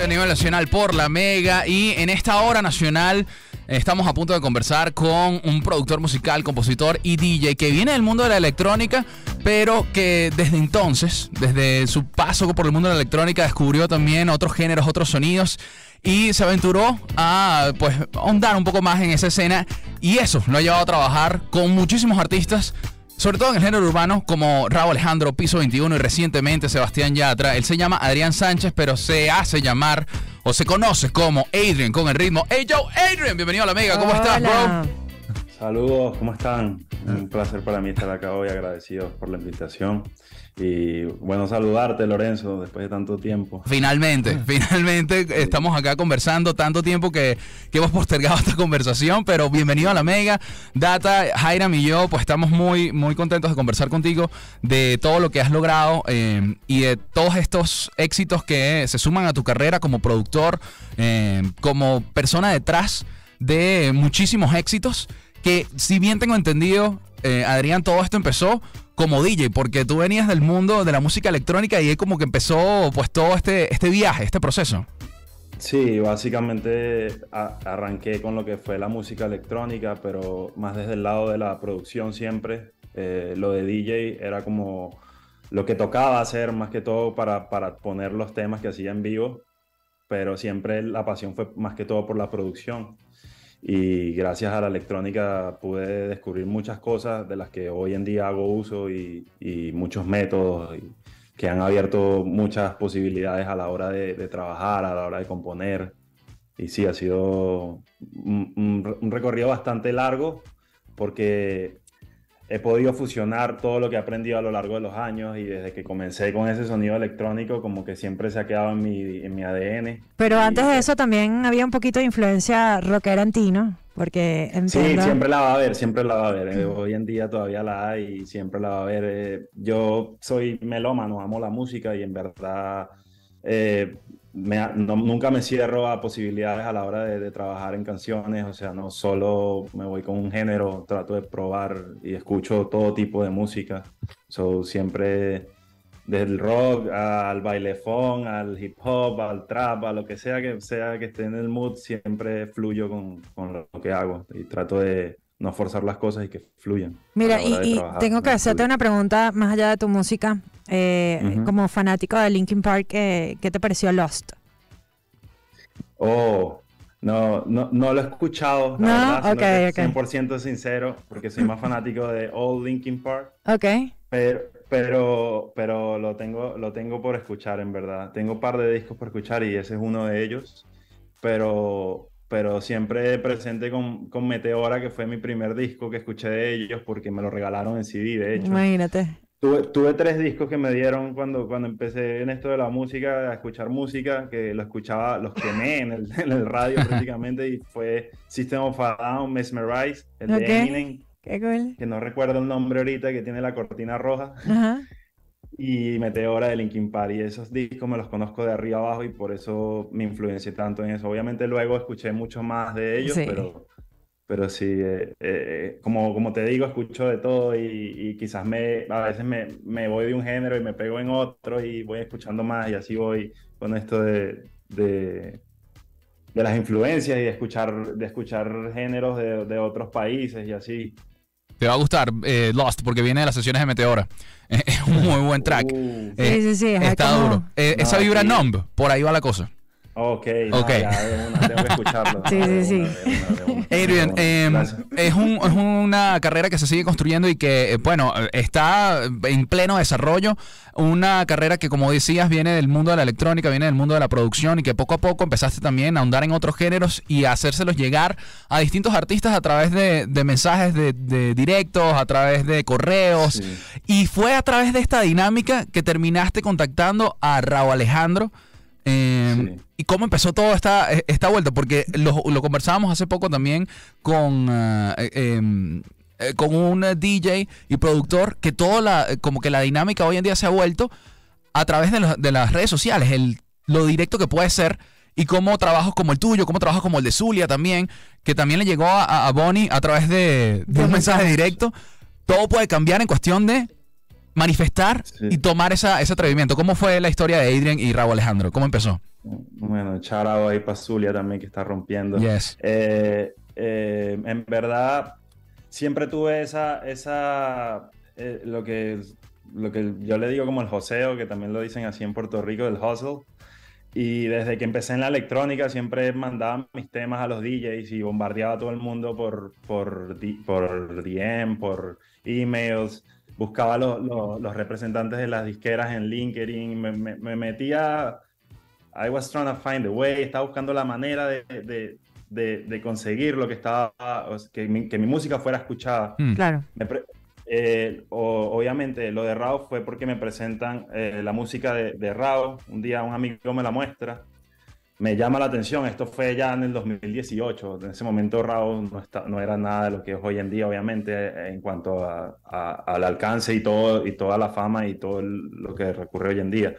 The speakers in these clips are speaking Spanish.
a nivel nacional por la Mega y en esta hora nacional estamos a punto de conversar con un productor musical, compositor y DJ que viene del mundo de la electrónica, pero que desde entonces, desde su paso por el mundo de la electrónica, descubrió también otros géneros, otros sonidos y se aventuró a pues ahondar un poco más en esa escena y eso lo ha llevado a trabajar con muchísimos artistas sobre todo en el género urbano, como Raúl Alejandro, Piso 21 y recientemente Sebastián Yatra. Él se llama Adrián Sánchez, pero se hace llamar o se conoce como Adrian con el ritmo. Hey yo, Adrian, bienvenido a la Mega, ¿cómo estás, bro? Saludos, ¿cómo están? Un placer para mí estar acá hoy, agradecido por la invitación. Y bueno, saludarte, Lorenzo, después de tanto tiempo. Finalmente, finalmente estamos acá conversando tanto tiempo que, hemos postergado esta conversación, pero bienvenido a la Mega. Data, Jairam y yo, pues estamos muy, muy contentos de conversar contigo de todo lo que has logrado eh, y de todos estos éxitos que se suman a tu carrera como productor, eh, como persona detrás de muchísimos éxitos que si bien tengo entendido, eh, Adrián, todo esto empezó como DJ, porque tú venías del mundo de la música electrónica y es como que empezó pues todo este, este viaje, este proceso. Sí, básicamente arranqué con lo que fue la música electrónica, pero más desde el lado de la producción siempre. Eh, lo de DJ era como lo que tocaba hacer más que todo para, para poner los temas que hacía en vivo, pero siempre la pasión fue más que todo por la producción y gracias a la electrónica pude descubrir muchas cosas de las que hoy en día hago uso y, muchos métodos que han abierto muchas posibilidades a la hora de, trabajar, a la hora de componer. Y sí, ha sido un recorrido bastante largo porque he podido fusionar todo lo que he aprendido a lo largo de los años y desde que comencé con ese sonido electrónico como que siempre se ha quedado en mi, en mi ADN. Pero antes de eso también había un poquito de influencia rockera en ti, ¿no? Porque Sí, siempre la va a haber, siempre la va a haber. Eh, hoy en día todavía la hay y siempre la va a haber. Eh, yo soy melómano, amo la música y en verdad eh, nunca me cierro a posibilidades a la hora de, trabajar en canciones, o sea, no solo me voy con un género, trato de probar y escucho todo tipo de música. So, siempre desde el rock al bailefón, al hip hop, al trap, a lo que sea que sea que esté en el mood, siempre fluyo con, con lo que hago y trato de no forzar las cosas y que fluyan. Mira, y, tengo que hacerte una pregunta más allá de tu música. Eh, como fanático de Linkin Park, ¿qué te pareció Lost? Oh, no, no, no lo he escuchado, la no, verdad, okay, 100% sincero, porque soy más fanático de Old Linkin Park. Ok. Pero, pero, pero lo, tengo, lo tengo por escuchar, en verdad. Tengo un par de discos por escuchar y ese es uno de ellos. Pero, pero siempre presente con, con Meteora, que fue mi primer disco que escuché de ellos porque me lo regalaron en CD, de hecho. Imagínate. Tuve, tuve, tres discos que me dieron cuando, cuando empecé en esto de la música, a escuchar música, que lo escuchaba, los quemé en el, en el radio prácticamente, y fue System of a Down, Mesmerize, el de Eminem, Qué cool. que no recuerdo el nombre ahorita, que tiene la cortina roja, y Meteora de Linkin Park, y esos discos me los conozco de arriba abajo, y por eso me influencié tanto en eso. Obviamente luego escuché mucho más de ellos, pero pero sí, eh, eh, como, como te digo, escucho de todo y, quizás me, a veces me, me, voy de un género y me pego en otro y voy escuchando más y así voy con esto de, de, de las influencias y de escuchar, de escuchar géneros de, de otros países y así. Te va a gustar eh, Lost porque viene de las sesiones de Meteora. Es un muy buen track. Uh. sí, sí, sí. Está duro. esa vibra Numb, por ahí va la cosa. Ok, okay. tengo que escucharlo. sí, sí, sí. Adrian, em, es, una carrera que se sigue construyendo y que, eh, bueno, está en pleno desarrollo. Una carrera que, como decías, viene del mundo de la electrónica, viene del mundo de la producción y que poco a poco empezaste también a ahondar en otros géneros y a hacérselos llegar a distintos artistas a través de, mensajes de, directos, a través de correos. Y fue a través de esta dinámica que terminaste contactando a Raúl Alejandro Em, ¿Y cómo empezó toda esta, e, esta vuelta? Porque lo, lo conversábamos hace poco también con, ah, e, em, eh, con un DJ y productor que toda la, como que la dinámica hoy en día se ha vuelto a través de, de las redes sociales, el, lo directo que puede ser y cómo trabajos como el tuyo, cómo trabajos como el de Zulia también, que también le llegó a, a Bonnie a través de, de un mensaje directo, todo puede cambiar en cuestión de manifestar y tomar esa, ese atrevimiento. ¿Cómo fue la historia de Adrian y Raúl Alejandro? ¿Cómo empezó? Bueno, charao ahí para Zulia también que está rompiendo. Yes. Eh, eh, en verdad, siempre tuve esa, esa eh, lo, que, lo que yo le digo como el joseo, que también lo dicen así en Puerto Rico, el hustle. Y desde que empecé en la electrónica siempre mandaba mis temas a los DJs y bombardeaba a todo el mundo por, por, por DM, por emails. Buscaba los, los, representantes de las disqueras en LinkedIn. Me, me, metía. I was trying to find a way. Estaba buscando la manera de, de, de, conseguir lo que estaba. Que mi, que mi música fuera escuchada. Mm. Claro. Eh, obviamente lo de Rao fue porque me presentan eh, la música de, de Rao. Un día un amigo me la muestra. Me llama la atención, esto fue ya en el 2018. En ese momento Rao no, está, no era nada de lo que es hoy en día, obviamente, en cuanto a, al alcance y, todo, y toda la fama y todo lo que recurre hoy en día.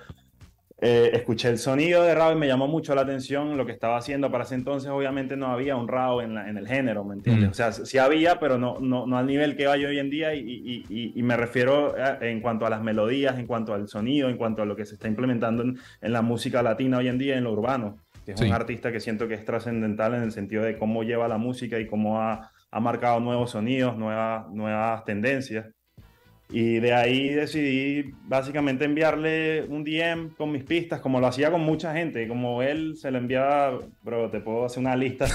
Eh, escuché el sonido de Rao y me llamó mucho la atención lo que estaba haciendo. Para ese entonces, obviamente, no había un Rao en, en el género, ¿me entiendes? Mm. O sea, sí había, pero no, no, no, al nivel que hay hoy en día. Y, y, y, me refiero en cuanto a las melodías, en cuanto al sonido, en cuanto a lo que se está implementando en, en la música latina hoy en día, en lo urbano. Que es un artista que siento que es trascendental en el sentido de cómo lleva la música y cómo ha, ha marcado nuevos sonidos, nuevas, nuevas tendencias. Y de ahí decidí básicamente enviarle un DM con mis pistas, como lo hacía con mucha gente. Como él se le enviaba, bro, te puedo hacer una lista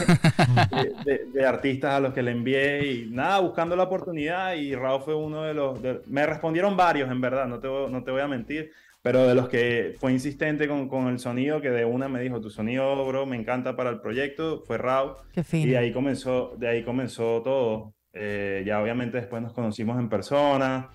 de, artistas a los que le envié y nada, buscando la oportunidad. Y Raúl fue uno de los. me respondieron varios, en verdad, no te, no te voy a mentir. Pero de los que fue insistente con, con, el sonido, que de una me dijo, tu sonido, bro, me encanta para el proyecto, fue Raúl. Y ahí comenzó, de ahí comenzó todo. Eh, ya obviamente después nos conocimos en persona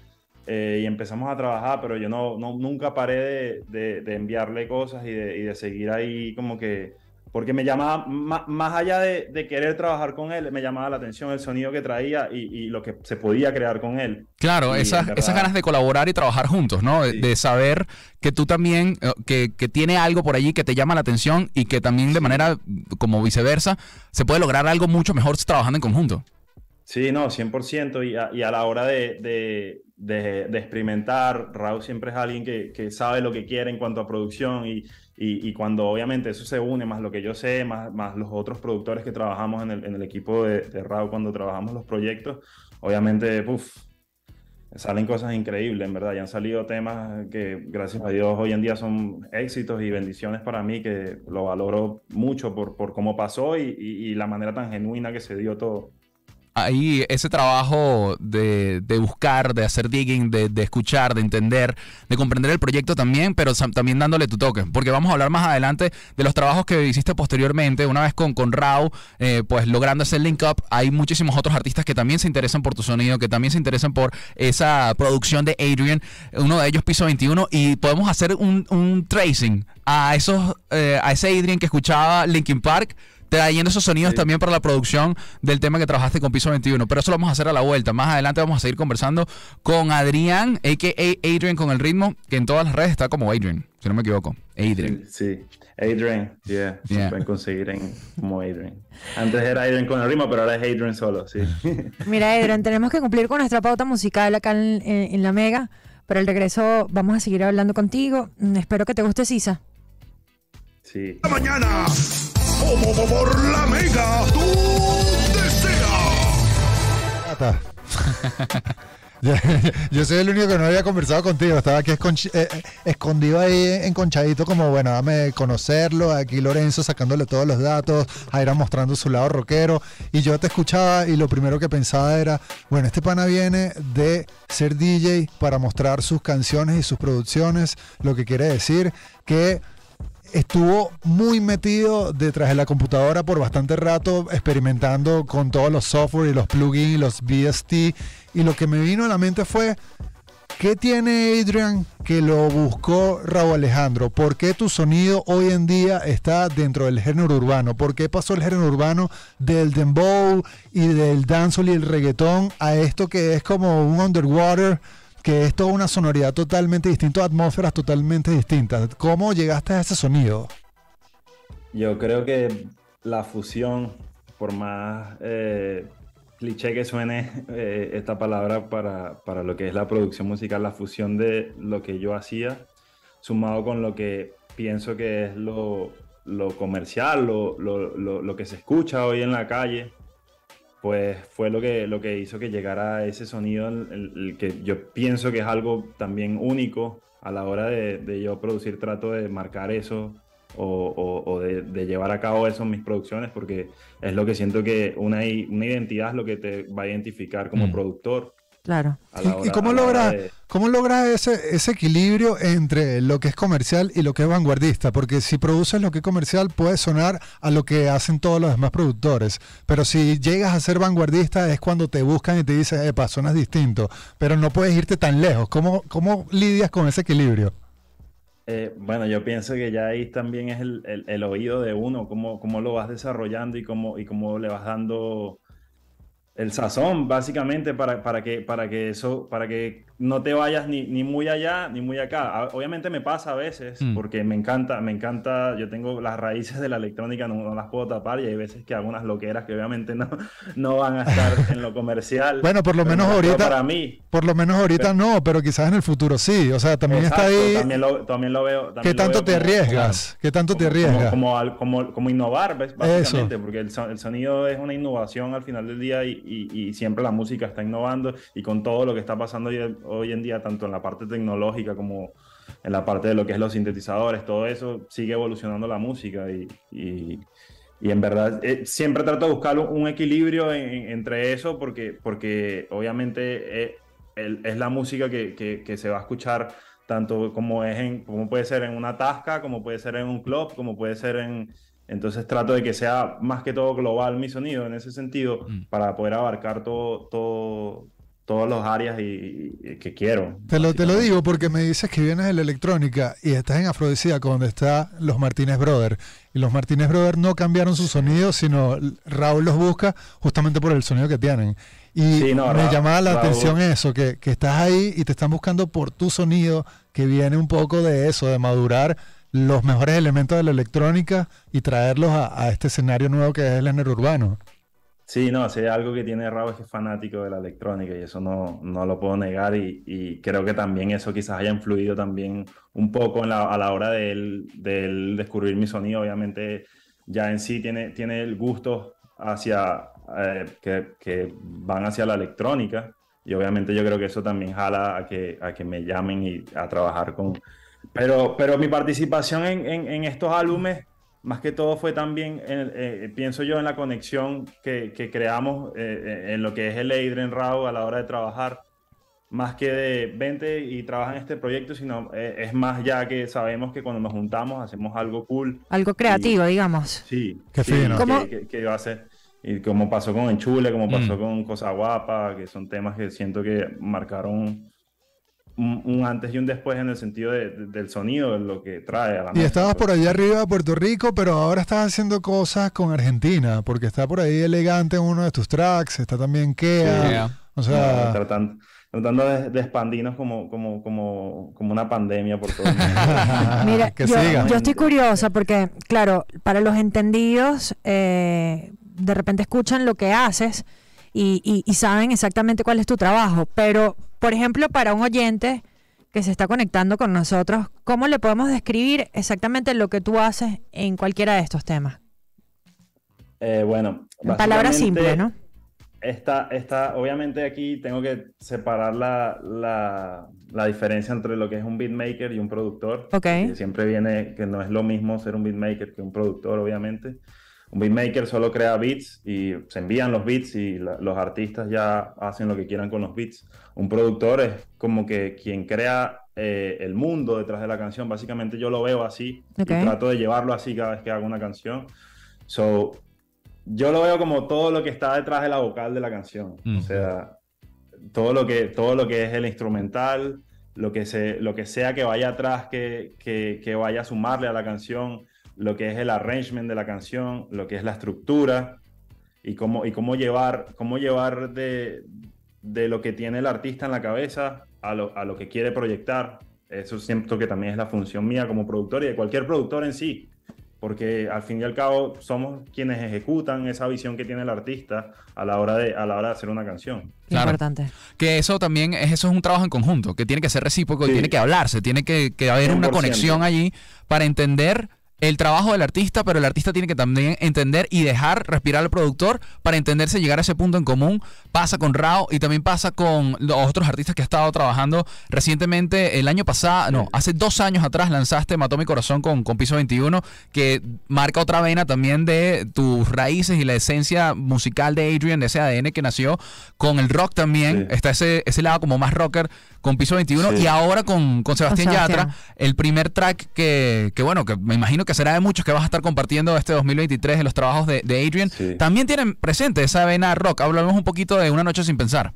eh, y empezamos a trabajar, pero yo no, no nunca paré de, de, enviarle cosas y de, y de, seguir ahí como que, porque me llamaba, más, allá de, querer trabajar con él, me llamaba la atención el sonido que traía y, y lo que se podía crear con él. Claro, esas, esas ganas de colaborar y trabajar juntos, ¿no? De, saber que tú también, eh, que, que, tiene algo por allí que te llama la atención y que también de manera como viceversa se puede lograr algo mucho mejor trabajando en conjunto. Sí, no, 100%. Y a, y a la hora de, de, experimentar. Raúl siempre es alguien que, que, sabe lo que quiere en cuanto a producción y, y, cuando obviamente eso se une, más lo que yo sé, más, más los otros productores que trabajamos en el, en el equipo de, de, Raúl cuando trabajamos los proyectos, obviamente, puff, salen cosas increíbles, en verdad. Y han salido temas que, gracias a Dios, hoy en día son éxitos y bendiciones para mí, que lo valoro mucho por, por cómo pasó y, y la manera tan genuina que se dio todo ahí ese trabajo de, buscar, de hacer digging, de, escuchar, de entender, de comprender el proyecto también, pero también dándole tu toque. Porque vamos a hablar más adelante de los trabajos que hiciste posteriormente, una vez con, con Rao, eh, pues logrando ese link up. Hay muchísimos otros artistas que también se interesan por tu sonido, que también se interesan por esa producción de Adrian. Uno de ellos, Piso 21, y podemos hacer un, un tracing a, esos, eh, a ese Adrian que escuchaba Linkin Park trayendo esos sonidos también para la producción del tema que trabajaste con Piso 21. Pero eso lo vamos a hacer a la vuelta. Más adelante vamos a seguir conversando con Adrián, a.k.a. Adrian con el ritmo, que en todas las redes está como Adrian, si no me equivoco. Adrian. Sí, Adrian, yeah. Se pueden conseguir en, como Adrian. Antes era Adrian con el ritmo, pero ahora es Adrian solo, sí. Mira, Adrian, tenemos que cumplir con nuestra pauta musical acá en, la Mega. Pero al regreso vamos a seguir hablando contigo. Mm, espero que te guste Sisa. Sí. Mañana como por la mega, tú yo, soy el único que no había conversado contigo. Estaba aquí eh, eh, escondido ahí enconchadito, como bueno, dame conocerlo. Aquí Lorenzo sacándole todos los datos, Jaira mostrando su lado rockero. Y yo te escuchaba y lo primero que pensaba era: bueno, este pana viene de ser DJ para mostrar sus canciones y sus producciones, lo que quiere decir que estuvo muy metido detrás de la computadora por bastante rato, experimentando con todos los software y los plugins y los VST. Y lo que me vino a la mente fue, ¿qué tiene Adrian que lo buscó Raúl Alejandro? ¿Por qué tu sonido hoy en día está dentro del género urbano? ¿Por qué pasó el género urbano del dembow y del dancehall y el reggaetón a esto que es como un underwater? Que es toda una sonoridad totalmente distinta, atmósferas totalmente distintas. ¿Cómo llegaste a ese sonido? Yo creo que la fusión, por más eh, cliché que suene eh, esta palabra para, para, lo que es la producción musical, la fusión de lo que yo hacía, sumado con lo que pienso que es lo, lo comercial, lo, lo, lo, lo, que se escucha hoy en la calle, pues fue lo que, lo que hizo que llegara a ese sonido, el, el que yo pienso que es algo también único a la hora de, de yo producir, trato de marcar eso o, o, o de, de, llevar a cabo eso en mis producciones, porque es lo que siento que una, una identidad es lo que te va a identificar como mm. productor. Claro. Hora, ¿Y, cómo logras de... cómo logra ese, ese equilibrio entre lo que es comercial y lo que es vanguardista? Porque si produces lo que es comercial puede sonar a lo que hacen todos los demás productores, pero si llegas a ser vanguardista es cuando te buscan y te dicen, epa, sonas distinto, pero no puedes irte tan lejos. ¿Cómo, cómo lidias con ese equilibrio? Eh, bueno, yo pienso que ya ahí también es el, el, el oído de uno, cómo, cómo, lo vas desarrollando y cómo, y cómo le vas dando el sazón, básicamente, para, para, que, para que eso, para que no te vayas ni, ni muy allá ni muy acá. Obviamente me pasa a veces, mm. porque me encanta, me encanta, yo tengo las raíces de la electrónica, no, no, las puedo tapar, y hay veces que hago unas loqueras que obviamente no, no van a estar en lo comercial. bueno, por lo menos ahorita. Para mí. Por lo menos ahorita pero, no, pero quizás en el futuro sí. O sea, también exacto, está ahí. También lo, también lo veo. También ¿Qué tanto veo te como, arriesgas? Claro, ¿Qué tanto como, te arriesgas? Como, como, como, innovar, básicamente, Eso. porque el, el, sonido es una innovación al final del día y, y, y siempre la música está innovando y con todo lo que está pasando hoy, hoy en día, tanto en la parte tecnológica como en la parte de lo que es los sintetizadores, todo eso sigue evolucionando la música y, y, y en verdad eh, siempre trato de buscar un equilibrio en, entre eso porque, porque obviamente es, eh, es la música que, que, que, se va a escuchar tanto como, es en, como puede ser en una tasca, como puede ser en un club, como puede ser en... Entonces trato de que sea más que todo global mi sonido en ese sentido mm. para poder abarcar todo, todo, todas las áreas y, y, que quiero. Te lo, te lo digo porque me dices que vienes de la electrónica y estás en Afrodisíaco, donde está los Martínez Brothers. Y los Martínez Brothers no cambiaron su sonido, sino Raúl los busca justamente por el sonido que tienen. Y sí, no, me Ra llamaba la atención eso, que, que estás ahí y te están buscando por tu sonido, que viene un poco de eso, de madurar los mejores elementos de la electrónica y traerlos a, a este escenario nuevo que es el género urbano. Sí, no, si hay algo que tiene Raúl es que es fanático de la electrónica y eso no, no lo puedo negar y, y, creo que también eso quizás haya influido también un poco a la hora de él, de él, descubrir mi sonido. Obviamente ya en sí tiene, tiene el gusto hacia, eh, que, que, van hacia la electrónica y obviamente yo creo que eso también jala a que, a que me llamen y a trabajar con... Pero, pero mi participación en, en estos álbumes más que todo fue también, eh, eh, pienso yo, en la conexión que, que creamos eh, en lo que es el Adrian Rao a la hora de trabajar, más que de vente y trabaja en este proyecto, sino eh, es más ya que sabemos que cuando nos juntamos hacemos algo cool. Algo creativo, y, digamos. Sí, Qué sí, fino. Que, que, que, va a ser. Y como pasó con Enchule, como pasó mm. con Cosa Guapa, que son temas que siento que marcaron un, un, antes y un después en el sentido de, de, del sonido, de lo que trae a la Y estabas pues. por allá arriba de Puerto Rico, pero ahora estás haciendo cosas con Argentina, porque está por ahí elegante en uno de tus tracks, está también Kea. Sí, yeah. O sea. No, tratando, tratando de, de, expandirnos como, como, como, como una pandemia por todo el mundo. Mira, que yo, siga. yo estoy curiosa porque, claro, para los entendidos, eh, de repente escuchan lo que haces y, y, y saben exactamente cuál es tu trabajo, pero por ejemplo, para un oyente que se está conectando con nosotros, ¿cómo le podemos describir exactamente lo que tú haces en cualquiera de estos temas? Eh, bueno, en palabras simples, ¿no? Esta, esta, obviamente aquí tengo que separar la, la, la, diferencia entre lo que es un beatmaker y un productor. Ok. Que siempre viene que no es lo mismo ser un beatmaker que un productor, obviamente. Un beatmaker solo crea beats y se envían los beats y la, los artistas ya hacen lo que quieran con los beats. Un productor es como que quien crea eh, el mundo detrás de la canción. Básicamente yo lo veo así okay. y trato de llevarlo así cada vez que hago una canción. So, yo lo veo como todo lo que está detrás de la vocal de la canción. Mm. O sea, todo lo que, todo lo que es el instrumental, lo que, se, lo que sea que vaya atrás, que, que, que vaya a sumarle a la canción lo que es el arrangement de la canción, lo que es la estructura y cómo, y cómo llevar, cómo llevar de, de lo que tiene el artista en la cabeza a lo, a lo, que quiere proyectar. Eso siento que también es la función mía como productor y de cualquier productor en sí. porque al fin y al cabo somos quienes ejecutan esa visión que tiene el artista a la hora de, a la hora de hacer una canción. Claro. Importante. Que eso también es, eso es un trabajo en conjunto, que tiene que ser recíproco, y tiene que hablarse, tiene que, que haber una conexión allí para entender el trabajo del artista, pero el artista tiene que también entender y dejar respirar al productor para entenderse, llegar a ese punto en común. Pasa con Rao y también pasa con los otros artistas que ha estado trabajando recientemente. El año pasado, no, hace dos años atrás lanzaste Mató mi corazón con, con Piso 21, que marca otra vena también de tus raíces y la esencia musical de Adrian, de ese ADN que nació con el rock también. Está ese, ese lado como más rocker con Piso 21 y ahora con, con Sebastián Yatra, el primer track que, que, bueno, que me imagino que será de muchos que vas a estar compartiendo este 2023 en los trabajos de, Adrian. También tienen presente esa vena rock. Hablamos un poquito de Una Noche Sin Pensar.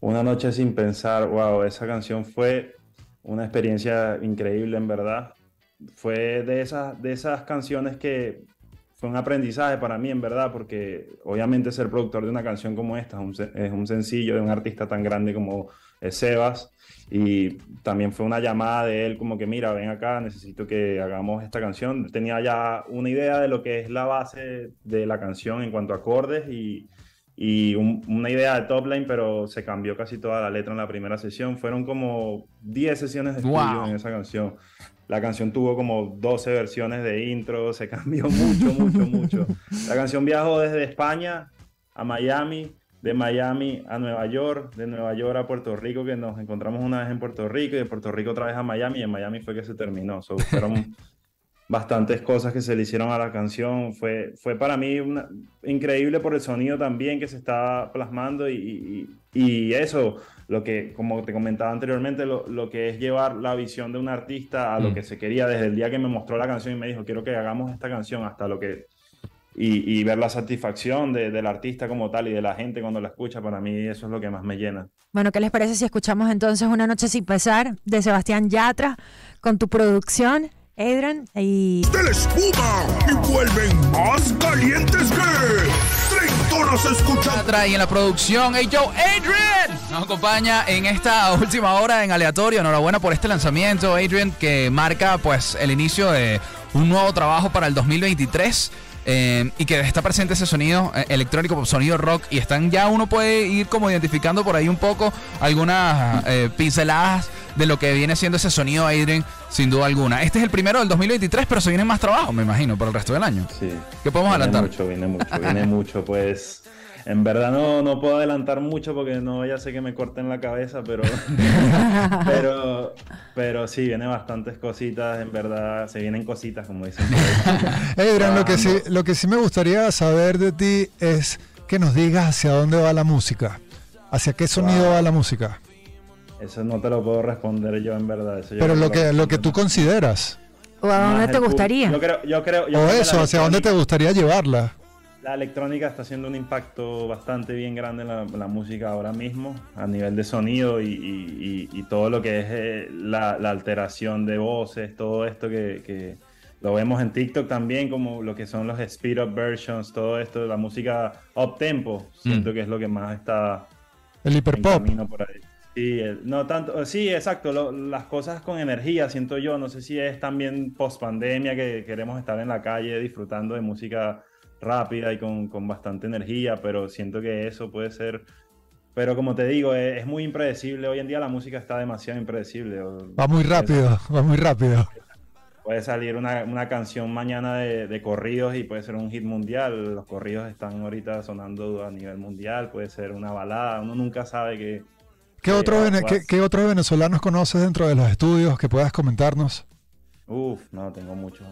Una Noche Sin Pensar, wow, esa canción fue una experiencia increíble en verdad. Fue de esas, de esas canciones que fue un aprendizaje para mí en verdad, porque obviamente ser productor de una canción como esta es un, es un sencillo de un artista tan grande como Sebas y también fue una llamada de él como que mira, ven acá, necesito que hagamos esta canción. Tenía ya una idea de lo que es la base de la canción en cuanto a acordes y, y una idea de top line, pero se cambió casi toda la letra en la primera sesión. Fueron como 10 sesiones de estudio en esa canción. La canción tuvo como 12 versiones de intro, se cambió mucho, mucho, mucho. La canción viajó desde España a Miami de Miami a Nueva York, de Nueva York a Puerto Rico, que nos encontramos una vez en Puerto Rico y de Puerto Rico otra vez a Miami y en Miami fue que se terminó. fueron bastantes cosas que se le hicieron a la canción. Fue, fue para mí increíble por el sonido también que se estaba plasmando y, y, eso, lo que, como te comentaba anteriormente, lo, lo, que es llevar la visión de un artista a lo mm. que se quería desde el día que me mostró la canción y me dijo, quiero que hagamos esta canción hasta lo que y, ver la satisfacción del artista como tal y de la gente cuando la escucha, para mí eso es lo que más me llena. Bueno, ¿qué les parece si escuchamos entonces Una Noche Sin Pesar de Sebastián Yatra con tu producción, Adrian? Y... ¡De espuma! ¡Y vuelven más calientes que... ¡Treintonas escuchando! Y en la producción, hey yo, Adrian, nos acompaña en esta última hora en aleatorio. Enhorabuena por este lanzamiento, Adrian, que marca pues el inicio de un nuevo trabajo para el 2023. Eh, y que está presente ese sonido eh, electrónico, sonido rock, y están ya uno puede ir como identificando por ahí un poco algunas eh, pinceladas de lo que viene siendo ese sonido Adrian, sin duda alguna. Este es el primero del 2023, pero se viene más trabajo, me imagino, por el resto del año. Sí. ¿Qué podemos viene adelantar? Mucho, viene mucho, viene mucho, pues en verdad no, no puedo adelantar mucho porque no ya sé que me corten la cabeza, pero, pero, pero sí, vienen bastantes cositas, en verdad, se vienen cositas, como dicen. Adrian, lo que, sí, lo que sí me gustaría saber de ti es que nos digas hacia dónde va la música, hacia qué sonido va la música. Eso no te lo puedo responder yo, en verdad. pero lo que, lo que tú consideras. ¿O a dónde te gustaría? Yo creo, yo creo, o eso, hacia dónde te gustaría llevarla. La electrónica está haciendo un impacto bastante bien grande en la, música ahora mismo, a nivel de sonido y, todo lo que es eh, la, alteración de voces, todo esto que, lo vemos en TikTok también, como lo que son los speed up versions, todo esto, la música up tempo, siento mm. que es lo que más está el hiperpop. por ahí. Sí, no tanto, sí, exacto, las cosas con energía, siento yo, no sé si es también post pandemia que queremos estar en la calle disfrutando de música rápida y con, con, bastante energía, pero siento que eso puede ser... Pero como te digo, es, muy impredecible. Hoy en día la música está demasiado impredecible. Va muy rápido, va muy rápido. Puede salir una, una canción mañana de, de, corridos y puede ser un hit mundial. Los corridos están ahorita sonando a nivel mundial. Puede ser una balada. Uno nunca sabe que... ¿Qué, otro, ¿qué, ¿Qué otros venezolanos conoces dentro de los estudios que puedas comentarnos? Uf, no, tengo muchos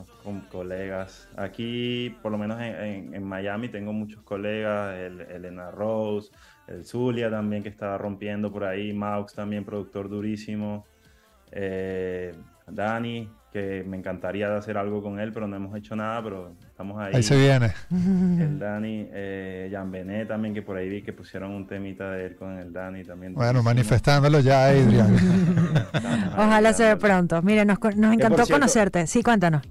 colegas. Aquí, por lo menos en, Miami, tengo muchos colegas. El, Elena Rose, el Zulia también que estaba rompiendo por ahí. Maux también, productor durísimo. Eh, Dani, que me encantaría hacer algo con él, pero no hemos hecho nada, pero estamos ahí. Ahí se viene. El Dani, eh, Jan Benet también, que por ahí vi que pusieron un temita de él con el Dani también. Bueno, manifestándolo ya, Adrian. Ojalá se ve pronto. Mire, nos, nos encantó conocerte. Sí, cuéntanos.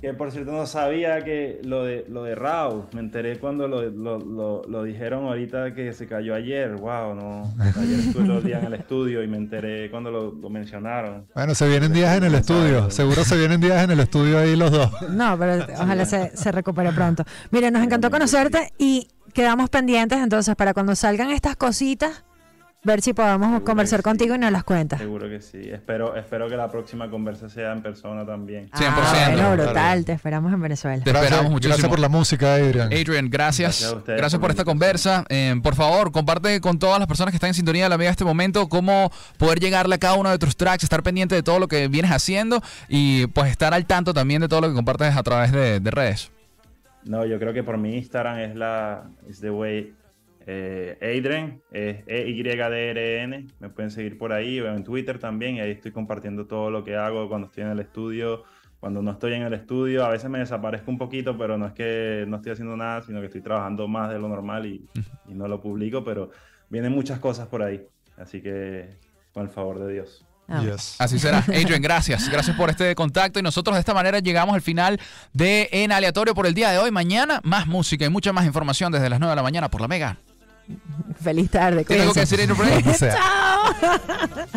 Que por cierto no sabía que lo de, lo de Rao, me enteré cuando lo, lo, lo, dijeron ahorita que se cayó ayer, wow, no, ayer estuve los días en el estudio y me enteré cuando lo, mencionaron. Bueno, se vienen días en el estudio, seguro se vienen días en el estudio ahí los dos. No, pero ojalá se, se recupere pronto. Mire, nos encantó conocerte y quedamos pendientes entonces para cuando salgan estas cositas ver si podamos conversar contigo y nos las cuentas. Seguro que sí. Espero, espero que la próxima conversa sea en persona también. 100%. Ah, bueno, brutal. Te esperamos en Venezuela. Te esperamos muchísimo. Gracias por la música, Adrian. Adrian, gracias. Gracias, por esta conversa. Eh, por favor, comparte con todas las personas que están en sintonía de la vida en este momento cómo poder llegarle a cada uno de tus tracks, estar pendiente de todo lo que vienes haciendo y pues estar al tanto también de todo lo que compartes a través de, redes. No, yo creo que por mi Instagram es la is the way eh, Adren, es E-Y-D-R-N, me pueden seguir por ahí, o en Twitter también, y ahí estoy compartiendo todo lo que hago cuando estoy en el estudio, cuando no estoy en el estudio, a veces me desaparezco un poquito, pero no es que no estoy haciendo nada, sino que estoy trabajando más de lo normal y, no lo publico, pero vienen muchas cosas por ahí, así que con el favor de Dios. Ah. Así será. Adrian, gracias. Gracias por este contacto. Y nosotros de esta manera llegamos al final de En Aleatorio por el día de hoy. Mañana más música y mucha más información desde las 9 de la mañana por la Mega. Feliz tarde. Tengo que decir Chao.